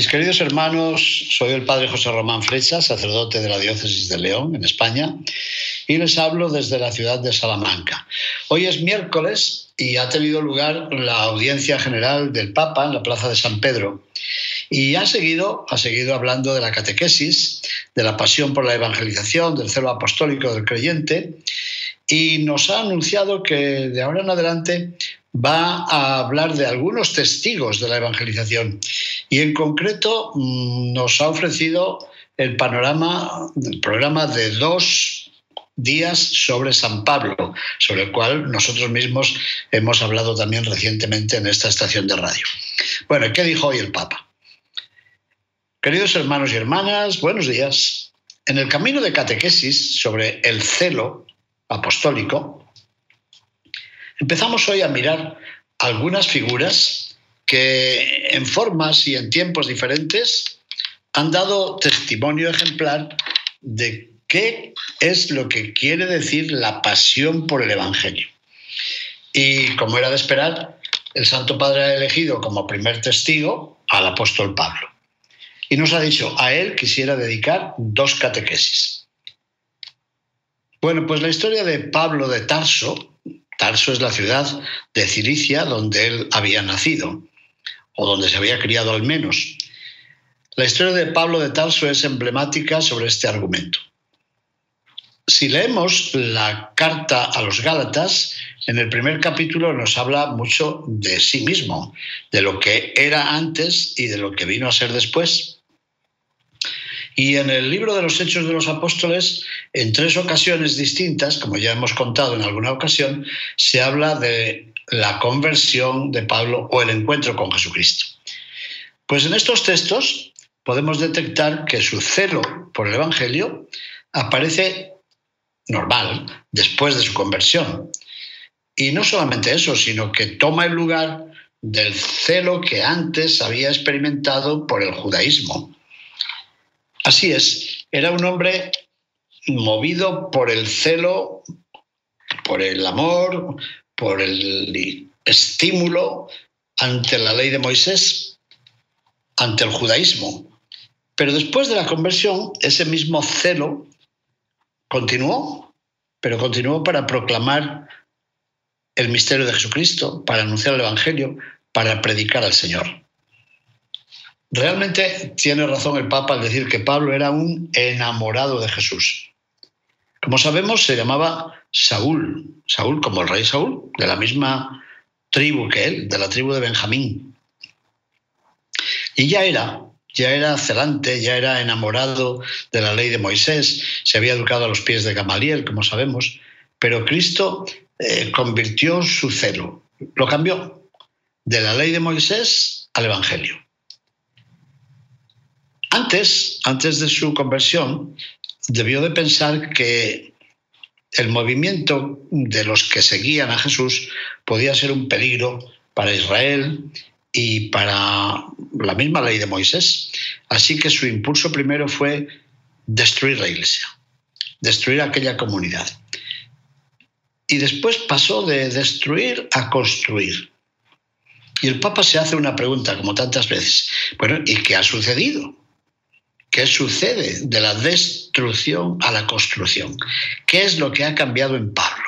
Mis queridos hermanos, soy el padre José Román Flecha, sacerdote de la diócesis de León, en España, y les hablo desde la ciudad de Salamanca. Hoy es miércoles y ha tenido lugar la audiencia general del Papa en la Plaza de San Pedro. Y ha seguido, ha seguido hablando de la catequesis, de la pasión por la evangelización, del celo apostólico del creyente, y nos ha anunciado que de ahora en adelante va a hablar de algunos testigos de la evangelización y en concreto mm, nos ha ofrecido el panorama, el programa de dos días sobre San Pablo, sobre el cual nosotros mismos hemos hablado también recientemente en esta estación de radio. Bueno, ¿qué dijo hoy el Papa? Queridos hermanos y hermanas, buenos días. En el camino de catequesis sobre el celo apostólico, Empezamos hoy a mirar algunas figuras que en formas y en tiempos diferentes han dado testimonio ejemplar de qué es lo que quiere decir la pasión por el Evangelio. Y como era de esperar, el Santo Padre ha elegido como primer testigo al apóstol Pablo. Y nos ha dicho, a él quisiera dedicar dos catequesis. Bueno, pues la historia de Pablo de Tarso Tarso es la ciudad de Cilicia donde él había nacido, o donde se había criado al menos. La historia de Pablo de Tarso es emblemática sobre este argumento. Si leemos la carta a los Gálatas, en el primer capítulo nos habla mucho de sí mismo, de lo que era antes y de lo que vino a ser después. Y en el libro de los Hechos de los Apóstoles, en tres ocasiones distintas, como ya hemos contado en alguna ocasión, se habla de la conversión de Pablo o el encuentro con Jesucristo. Pues en estos textos podemos detectar que su celo por el Evangelio aparece normal después de su conversión. Y no solamente eso, sino que toma el lugar del celo que antes había experimentado por el judaísmo. Así es, era un hombre movido por el celo, por el amor, por el estímulo ante la ley de Moisés, ante el judaísmo. Pero después de la conversión, ese mismo celo continuó, pero continuó para proclamar el misterio de Jesucristo, para anunciar el Evangelio, para predicar al Señor. Realmente tiene razón el Papa al decir que Pablo era un enamorado de Jesús. Como sabemos, se llamaba Saúl, Saúl como el rey Saúl, de la misma tribu que él, de la tribu de Benjamín. Y ya era, ya era celante, ya era enamorado de la ley de Moisés, se había educado a los pies de Gamaliel, como sabemos, pero Cristo eh, convirtió su celo, lo cambió de la ley de Moisés al Evangelio. Antes, antes de su conversión, debió de pensar que el movimiento de los que seguían a Jesús podía ser un peligro para Israel y para la misma ley de Moisés. Así que su impulso primero fue destruir la iglesia, destruir aquella comunidad. Y después pasó de destruir a construir. Y el Papa se hace una pregunta, como tantas veces. Bueno, ¿y qué ha sucedido? ¿Qué sucede de la destrucción a la construcción? ¿Qué es lo que ha cambiado en Pablo?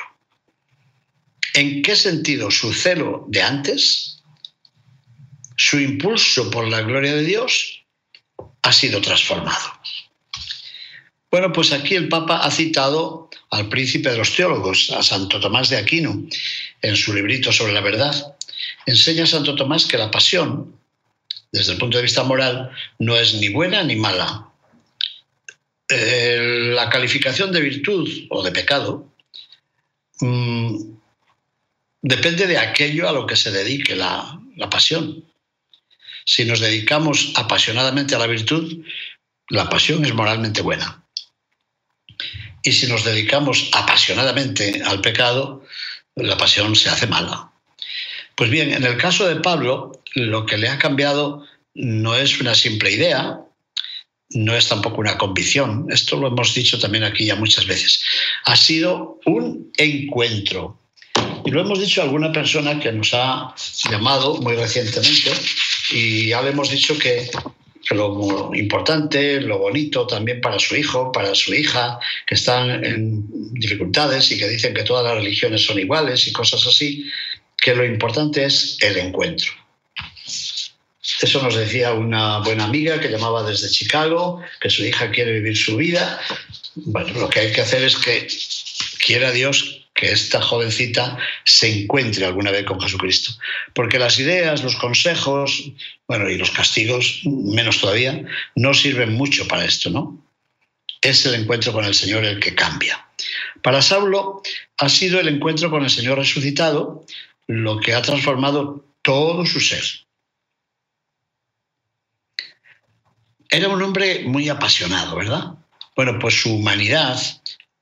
¿En qué sentido su celo de antes, su impulso por la gloria de Dios, ha sido transformado? Bueno, pues aquí el Papa ha citado al príncipe de los teólogos, a Santo Tomás de Aquino, en su librito sobre la verdad. Enseña a Santo Tomás que la pasión desde el punto de vista moral, no es ni buena ni mala. Eh, la calificación de virtud o de pecado mm, depende de aquello a lo que se dedique la, la pasión. Si nos dedicamos apasionadamente a la virtud, la pasión es moralmente buena. Y si nos dedicamos apasionadamente al pecado, la pasión se hace mala. Pues bien, en el caso de Pablo, lo que le ha cambiado no es una simple idea, no es tampoco una convicción, esto lo hemos dicho también aquí ya muchas veces, ha sido un encuentro. Y lo hemos dicho a alguna persona que nos ha llamado muy recientemente y ya le hemos dicho que, lo importante, lo bonito también para su hijo, para su hija, que están en dificultades y que dicen que todas las religiones son iguales y cosas así, que lo importante es el encuentro. Eso nos decía una buena amiga que llamaba desde Chicago, que su hija quiere vivir su vida. Bueno, lo que hay que hacer es que quiera Dios que esta jovencita se encuentre alguna vez con Jesucristo. Porque las ideas, los consejos, bueno, y los castigos, menos todavía, no sirven mucho para esto, ¿no? Es el encuentro con el Señor el que cambia. Para Saulo ha sido el encuentro con el Señor resucitado lo que ha transformado todo su ser. Era un hombre muy apasionado, ¿verdad? Bueno, pues su humanidad,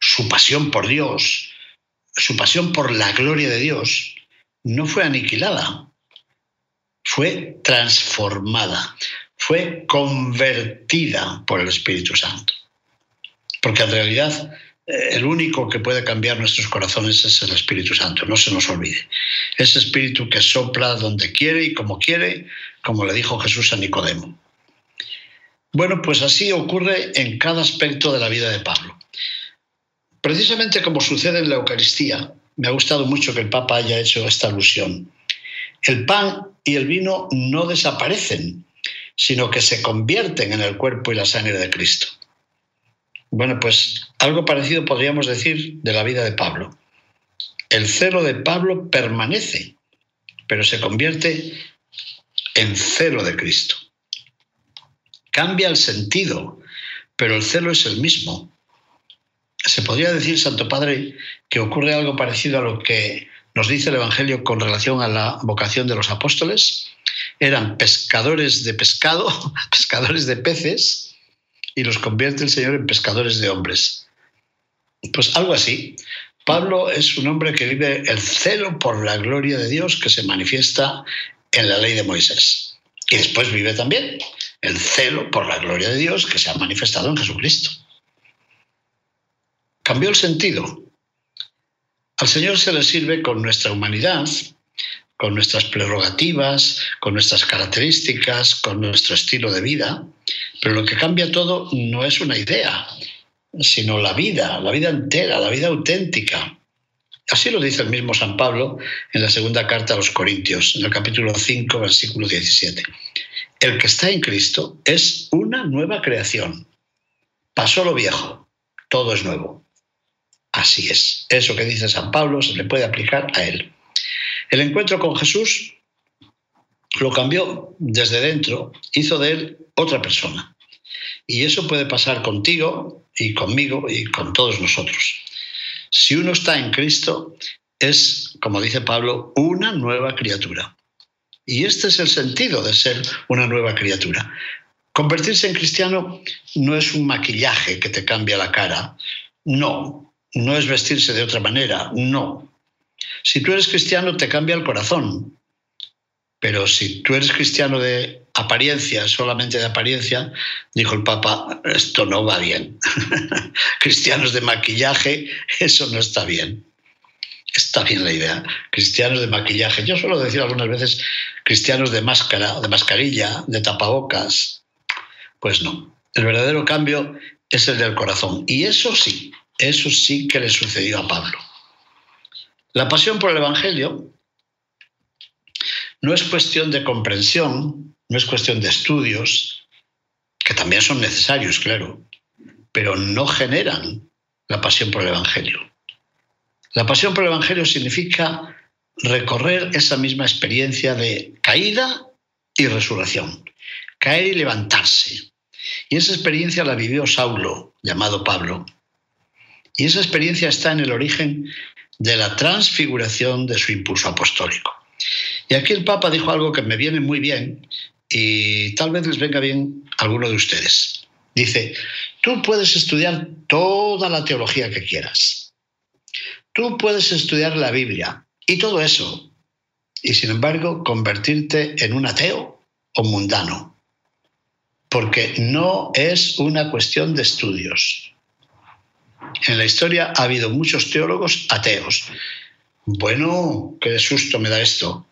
su pasión por Dios, su pasión por la gloria de Dios, no fue aniquilada, fue transformada, fue convertida por el Espíritu Santo. Porque en realidad eh, el único que puede cambiar nuestros corazones es el Espíritu Santo, no se nos olvide. Ese Espíritu que sopla donde quiere y como quiere, como le dijo Jesús a Nicodemo. Bueno, pues así ocurre en cada aspecto de la vida de Pablo. Precisamente como sucede en la Eucaristía, me ha gustado mucho que el Papa haya hecho esta alusión. El pan y el vino no desaparecen, sino que se convierten en el cuerpo y la sangre de Cristo. Bueno, pues algo parecido podríamos decir de la vida de Pablo. El celo de Pablo permanece, pero se convierte en celo de Cristo. Cambia el sentido, pero el celo es el mismo. Se podría decir, Santo Padre, que ocurre algo parecido a lo que nos dice el Evangelio con relación a la vocación de los apóstoles. Eran pescadores de pescado, pescadores de peces, y los convierte el Señor en pescadores de hombres. Pues algo así. Pablo es un hombre que vive el celo por la gloria de Dios que se manifiesta en la ley de Moisés. Y después vive también el celo por la gloria de Dios que se ha manifestado en Jesucristo. Cambió el sentido. Al Señor se le sirve con nuestra humanidad, con nuestras prerrogativas, con nuestras características, con nuestro estilo de vida, pero lo que cambia todo no es una idea, sino la vida, la vida entera, la vida auténtica. Así lo dice el mismo San Pablo en la segunda carta a los Corintios, en el capítulo 5, versículo 17. El que está en Cristo es una nueva creación. Pasó lo viejo, todo es nuevo. Así es. Eso que dice San Pablo se le puede aplicar a él. El encuentro con Jesús lo cambió desde dentro, hizo de él otra persona. Y eso puede pasar contigo y conmigo y con todos nosotros. Si uno está en Cristo, es, como dice Pablo, una nueva criatura. Y este es el sentido de ser una nueva criatura. Convertirse en cristiano no es un maquillaje que te cambia la cara. No, no es vestirse de otra manera. No, si tú eres cristiano, te cambia el corazón. Pero si tú eres cristiano de apariencia, solamente de apariencia, dijo el Papa, esto no va bien. Cristianos de maquillaje, eso no está bien. Está bien la idea. Cristianos de maquillaje. Yo suelo decir algunas veces cristianos de máscara, de mascarilla, de tapabocas. Pues no. El verdadero cambio es el del corazón. Y eso sí, eso sí que le sucedió a Pablo. La pasión por el Evangelio no es cuestión de comprensión, no es cuestión de estudios, que también son necesarios, claro, pero no generan la pasión por el Evangelio. La pasión por el Evangelio significa recorrer esa misma experiencia de caída y resurrección, caer y levantarse. Y esa experiencia la vivió Saulo, llamado Pablo. Y esa experiencia está en el origen de la transfiguración de su impulso apostólico. Y aquí el Papa dijo algo que me viene muy bien y tal vez les venga bien a alguno de ustedes. Dice, tú puedes estudiar toda la teología que quieras. Tú puedes estudiar la Biblia y todo eso. Y sin embargo, convertirte en un ateo o mundano. Porque no es una cuestión de estudios. En la historia ha habido muchos teólogos ateos. Bueno, qué susto me da esto.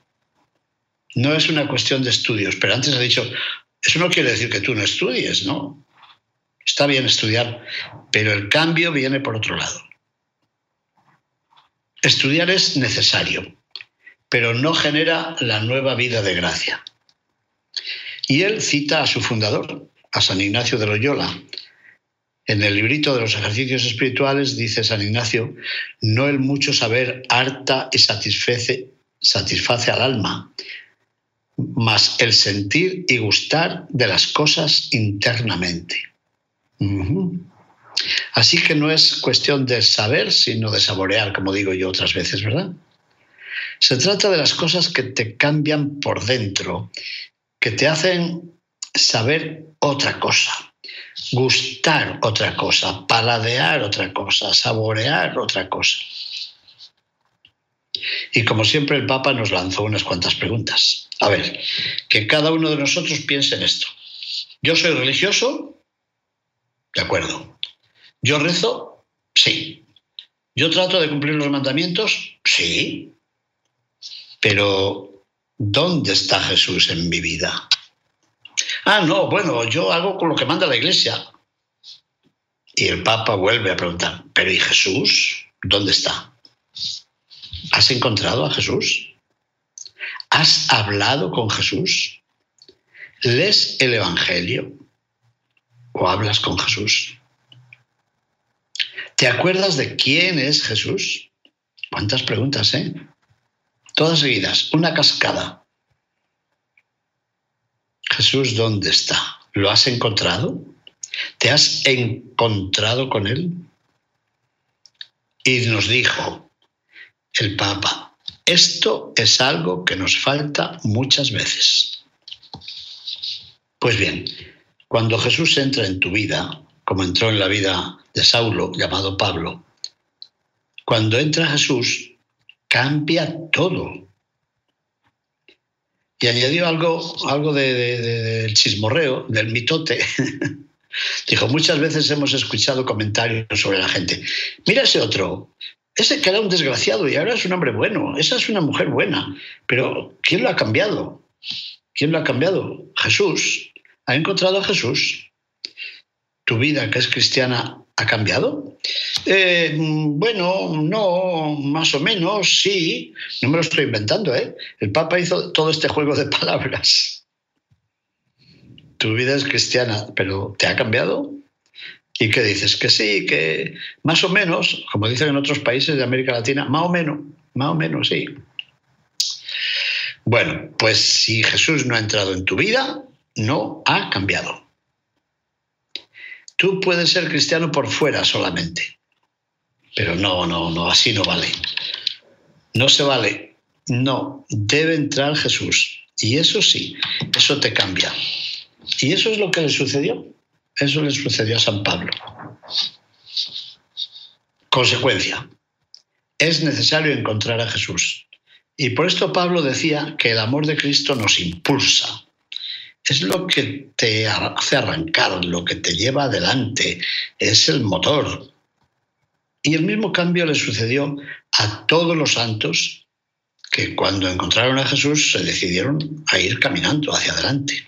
No es una cuestión de estudios, pero antes ha dicho, eso no quiere decir que tú no estudies, ¿no? Está bien estudiar, pero el cambio viene por otro lado. Estudiar es necesario, pero no genera la nueva vida de gracia. Y él cita a su fundador, a San Ignacio de Loyola. En el librito de los ejercicios espirituales dice San Ignacio, no el mucho saber harta y satisface, satisface al alma, más el sentir y gustar de las cosas internamente. Así que no es cuestión de saber, sino de saborear, como digo yo otras veces, ¿verdad? Se trata de las cosas que te cambian por dentro, que te hacen saber otra cosa, gustar otra cosa, paladear otra cosa, saborear otra cosa. Y como siempre el Papa nos lanzó unas cuantas preguntas. A ver, que cada uno de nosotros piense en esto. ¿Yo soy religioso? De acuerdo. ¿Yo rezo? Sí. ¿Yo trato de cumplir los mandamientos? Sí. Pero, ¿dónde está Jesús en mi vida? Ah, no, bueno, yo hago con lo que manda la iglesia. Y el Papa vuelve a preguntar, ¿pero y Jesús? ¿Dónde está? ¿Has encontrado a Jesús? ¿Has hablado con Jesús? ¿Lees el Evangelio? ¿O hablas con Jesús? ¿Te acuerdas de quién es Jesús? ¿Cuántas preguntas, eh? Todas seguidas, una cascada. Jesús, ¿dónde está? ¿Lo has encontrado? ¿Te has encontrado con Él? Y nos dijo el Papa, esto es algo que nos falta muchas veces. Pues bien, cuando Jesús entra en tu vida, como entró en la vida de Saulo, llamado Pablo, cuando entra Jesús, cambia todo. Y añadió algo, algo del chismorreo, del mitote. Dijo, muchas veces hemos escuchado comentarios sobre la gente. Mira ese otro, ese que era un desgraciado y ahora es un hombre bueno, esa es una mujer buena. Pero ¿quién lo ha cambiado? ¿Quién lo ha cambiado? Jesús. ¿Ha encontrado a Jesús? ¿Tu vida, que es cristiana, ha cambiado? Eh, bueno, no, más o menos, sí. No me lo estoy inventando, ¿eh? El Papa hizo todo este juego de palabras. Tu vida es cristiana, pero ¿te ha cambiado? ¿Y qué dices? Que sí, que más o menos, como dicen en otros países de América Latina, más o menos, más o menos, sí. Bueno, pues si Jesús no ha entrado en tu vida, no ha cambiado. Tú puedes ser cristiano por fuera solamente, pero no, no, no, así no vale. No se vale. No, debe entrar Jesús. Y eso sí, eso te cambia. Y eso es lo que le sucedió. Eso le sucedió a San Pablo. Consecuencia. Es necesario encontrar a Jesús. Y por esto Pablo decía que el amor de Cristo nos impulsa. Es lo que te hace arrancar, lo que te lleva adelante, es el motor, y el mismo cambio le sucedió a todos los santos que cuando encontraron a Jesús se decidieron a ir caminando hacia adelante.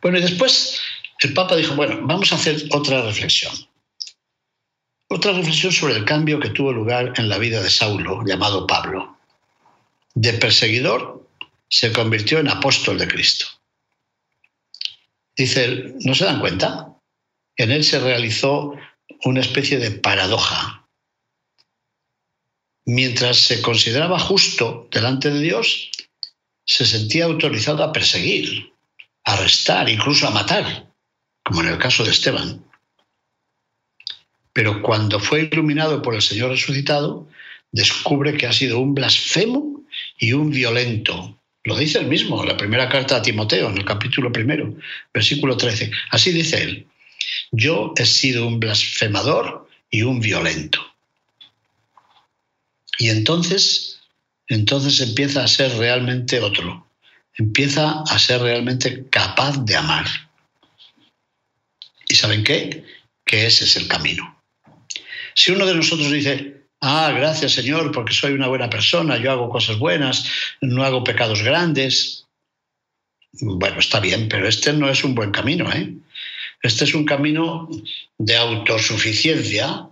Bueno, y después el Papa dijo, bueno, vamos a hacer otra reflexión. Otra reflexión sobre el cambio que tuvo lugar en la vida de Saulo, llamado Pablo. De perseguidor se convirtió en apóstol de Cristo. Dice ¿no se dan cuenta? En él se realizó una especie de paradoja. Mientras se consideraba justo delante de Dios, se sentía autorizado a perseguir, a arrestar, incluso a matar, como en el caso de Esteban. Pero cuando fue iluminado por el Señor resucitado, descubre que ha sido un blasfemo y un violento. Lo dice él mismo la primera carta a Timoteo, en el capítulo primero, versículo 13. Así dice él, yo he sido un blasfemador y un violento. Y entonces, entonces empieza a ser realmente otro, empieza a ser realmente capaz de amar. ¿Y saben qué? Que ese es el camino. Si uno de nosotros dice, ah, gracias Señor, porque soy una buena persona, yo hago cosas buenas, no hago pecados grandes, bueno, está bien, pero este no es un buen camino, ¿eh? Este es un camino de autosuficiencia,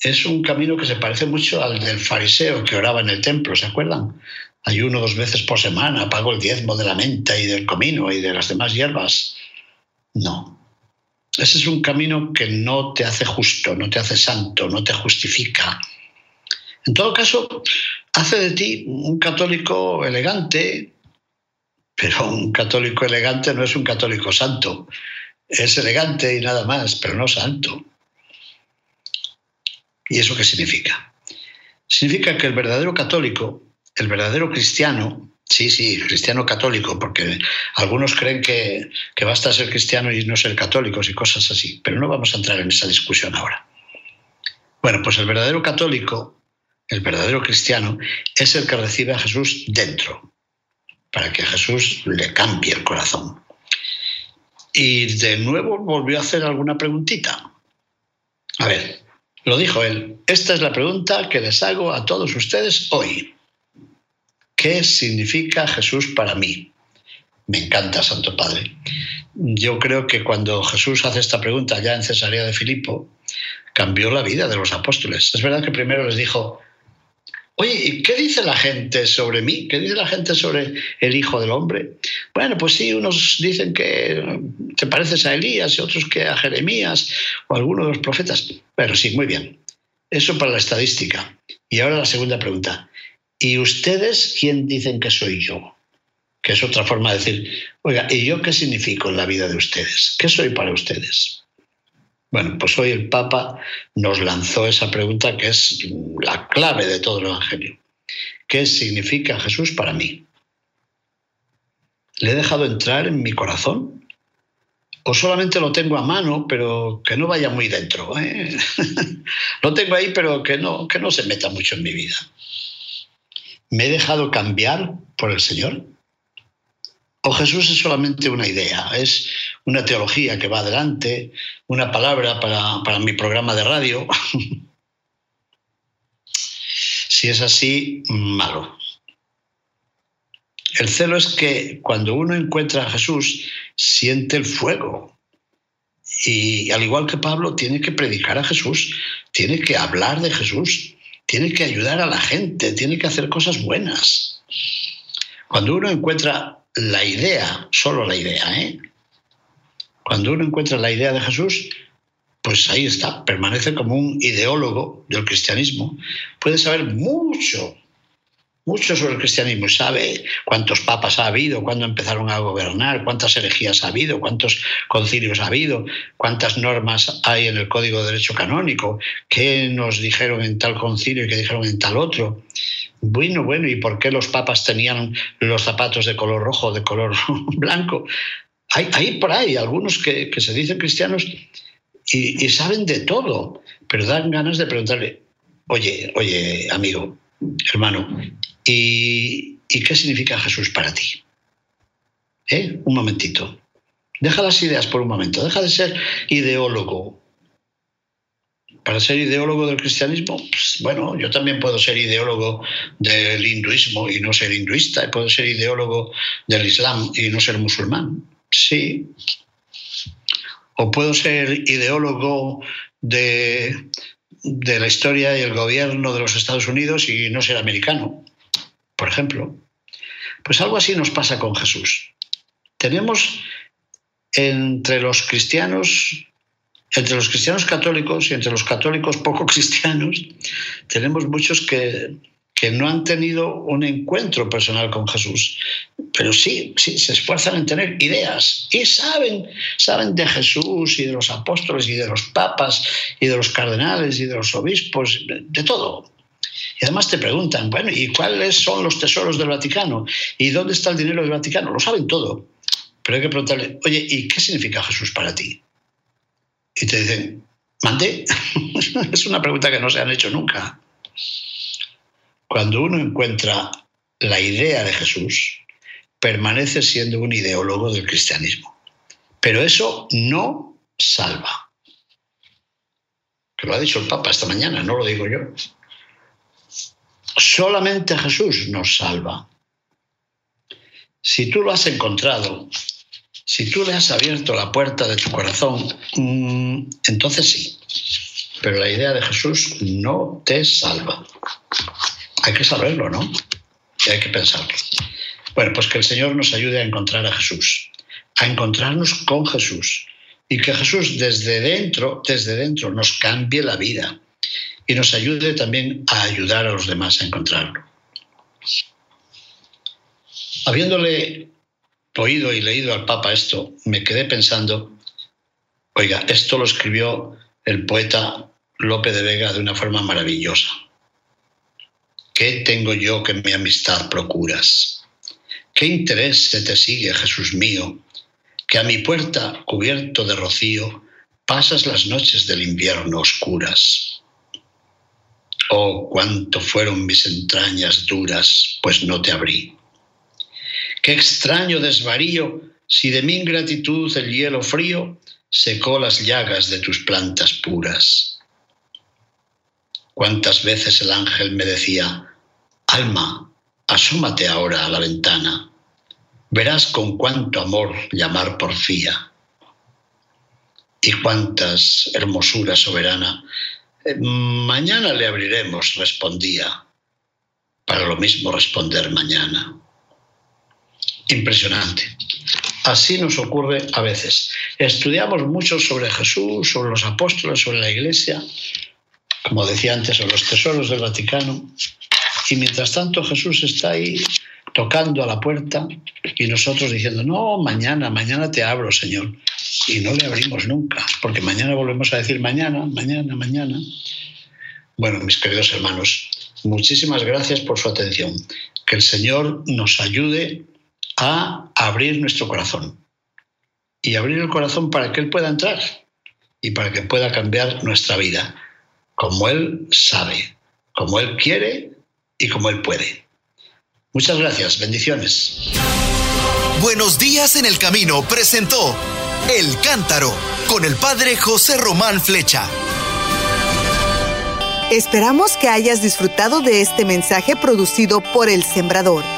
es un camino que se parece mucho al del fariseo que oraba en el templo, ¿se acuerdan? Ayuno dos veces por semana, pago el diezmo de la menta y del comino y de las demás hierbas. No, ese es un camino que no te hace justo, no te hace santo, no te justifica. En todo caso, hace de ti un católico elegante, pero un católico elegante no es un católico santo. Es elegante y nada más, pero no santo. ¿Y eso qué significa? Significa que el verdadero católico, el verdadero cristiano, Sí, sí, cristiano católico, porque algunos creen que, que, basta ser cristiano y no ser católicos y cosas así, pero no vamos a entrar en esa discusión ahora. Bueno, pues el verdadero católico, el verdadero cristiano, es el que recibe a Jesús dentro, para que Jesús le cambie el corazón. Y de nuevo volvió a hacer alguna preguntita. A ver, lo dijo él, esta es la pregunta que les hago a todos ustedes hoy. ¿Qué significa Jesús para mí? Me encanta, Santo Padre. Yo creo que cuando Jesús hace esta pregunta ya en Cesarea de Filipo, cambió la vida de los apóstoles. Es verdad que primero les dijo, oye, qué dice la gente sobre mí? ¿Qué dice la gente sobre el Hijo del Hombre? Bueno, pues sí, unos dicen que te pareces a Elías y otros que a Jeremías o a alguno de los profetas. Pero sí, muy bien. Eso para la estadística. Y ahora la segunda pregunta. ¿Y ustedes quién dicen que soy yo? Que es otra forma de decir, oiga, ¿y yo qué significo en la vida de ustedes? ¿Qué soy para ustedes? Bueno, pues hoy el Papa nos lanzó esa pregunta que es la clave de todo el Evangelio. ¿Qué significa Jesús para mí? ¿Le he dejado entrar en mi corazón? ¿O solamente lo tengo a mano, pero que no vaya muy dentro? ¿eh? lo tengo ahí, pero que no, que no se meta mucho en mi vida. ¿Me he dejado cambiar por el Señor? ¿O Jesús es solamente una idea? ¿Es una teología que va adelante? ¿Una palabra para, mi programa de radio? si es así, malo. El celo es que cuando uno encuentra a Jesús, siente el fuego. Y al igual que Pablo, tiene que predicar a Jesús, tiene que hablar de Jesús, tiene que ayudar a la gente, tiene que hacer cosas buenas. Cuando uno encuentra la idea, solo la idea, ¿eh? cuando uno encuentra la idea de Jesús, pues ahí está, permanece como un ideólogo del cristianismo, puede saber mucho mucho sobre el cristianismo, sabe cuántos papas ha habido, cuándo empezaron a gobernar, cuántas herejías ha habido, cuántos concilios ha habido, cuántas normas hay en el Código de Derecho Canónico, qué nos dijeron en tal concilio y qué dijeron en tal otro. Bueno, bueno, ¿y por qué los papas tenían los zapatos de color rojo, de color blanco? Hay, por ahí algunos que, se dicen cristianos y, y saben de todo, pero dan ganas de preguntarle, oye, oye, amigo, hermano, ¿Y, qué significa Jesús para ti? ¿Eh? Un momentito. Deja las ideas por un momento, deja de ser ideólogo. Para ser ideólogo del cristianismo, pues, bueno, yo también puedo ser ideólogo del hinduismo y no ser hinduista, y puedo ser ideólogo del islam y no ser musulmán. Sí. O puedo ser ideólogo de, de la historia y el gobierno de los Estados Unidos y no ser americano por ejemplo. Pues algo así nos pasa con Jesús. Tenemos entre los cristianos, entre los cristianos católicos y entre los católicos poco cristianos, tenemos muchos que, que no han tenido un encuentro personal con Jesús, pero sí, sí, se esfuerzan en tener ideas y saben, saben de Jesús y de los apóstoles y de los papas y de los cardenales y de los obispos, de todo. Y además te preguntan, bueno, ¿y cuáles son los tesoros del Vaticano? ¿Y dónde está el dinero del Vaticano? Lo saben todo. Pero hay que preguntarle, oye, ¿y qué significa Jesús para ti? Y te dicen, ¿mandé? es una pregunta que no se han hecho nunca. Cuando uno encuentra la idea de Jesús, permanece siendo un ideólogo del cristianismo. Pero eso no salva. Que lo ha dicho el Papa esta mañana, no lo digo yo. Solamente Jesús nos salva. Si tú lo has encontrado, si tú le has abierto la puerta de tu corazón, mm, entonces sí. Pero la idea de Jesús no te salva. Hay que saberlo, ¿no? Y hay que pensarlo. Bueno, pues que el Señor nos ayude a encontrar a Jesús, a encontrarnos con Jesús y que Jesús desde dentro, desde dentro nos cambie la vida y nos ayude también a ayudar a los demás a encontrarlo. Habiéndole oído y leído al Papa esto, me quedé pensando, oiga, esto lo escribió el poeta Lope de Vega de una forma maravillosa. ¿Qué tengo yo que mi amistad procuras? ¿Qué interés se te sigue, Jesús mío, que a mi puerta, cubierto de rocío, pasas las noches del invierno oscuras? Oh, cuánto fueron mis entrañas duras, pues no te abrí. Qué extraño desvarío si de mi ingratitud el hielo frío secó las llagas de tus plantas puras. Cuántas veces el ángel me decía, Alma, asómate ahora a la ventana, verás con cuánto amor llamar porfía y cuántas hermosura soberana. Eh, mañana le abriremos, respondía, para lo mismo responder mañana. Impresionante. Así nos ocurre a veces. Estudiamos mucho sobre Jesús, sobre los apóstoles, sobre la iglesia, como decía antes, sobre los tesoros del Vaticano, y mientras tanto Jesús está ahí tocando a la puerta y nosotros diciendo, no, mañana, mañana te abro, Señor. Y no le abrimos nunca, porque mañana volvemos a decir mañana, mañana, mañana. Bueno, mis queridos hermanos, muchísimas gracias por su atención. Que el Señor nos ayude a abrir nuestro corazón y abrir el corazón para que Él pueda entrar y para que pueda cambiar nuestra vida, como Él sabe, como Él quiere y como Él puede. Muchas gracias, bendiciones. Buenos días en el camino presentó El Cántaro con el Padre José Román Flecha. Esperamos que hayas disfrutado de este mensaje producido por El Sembrador.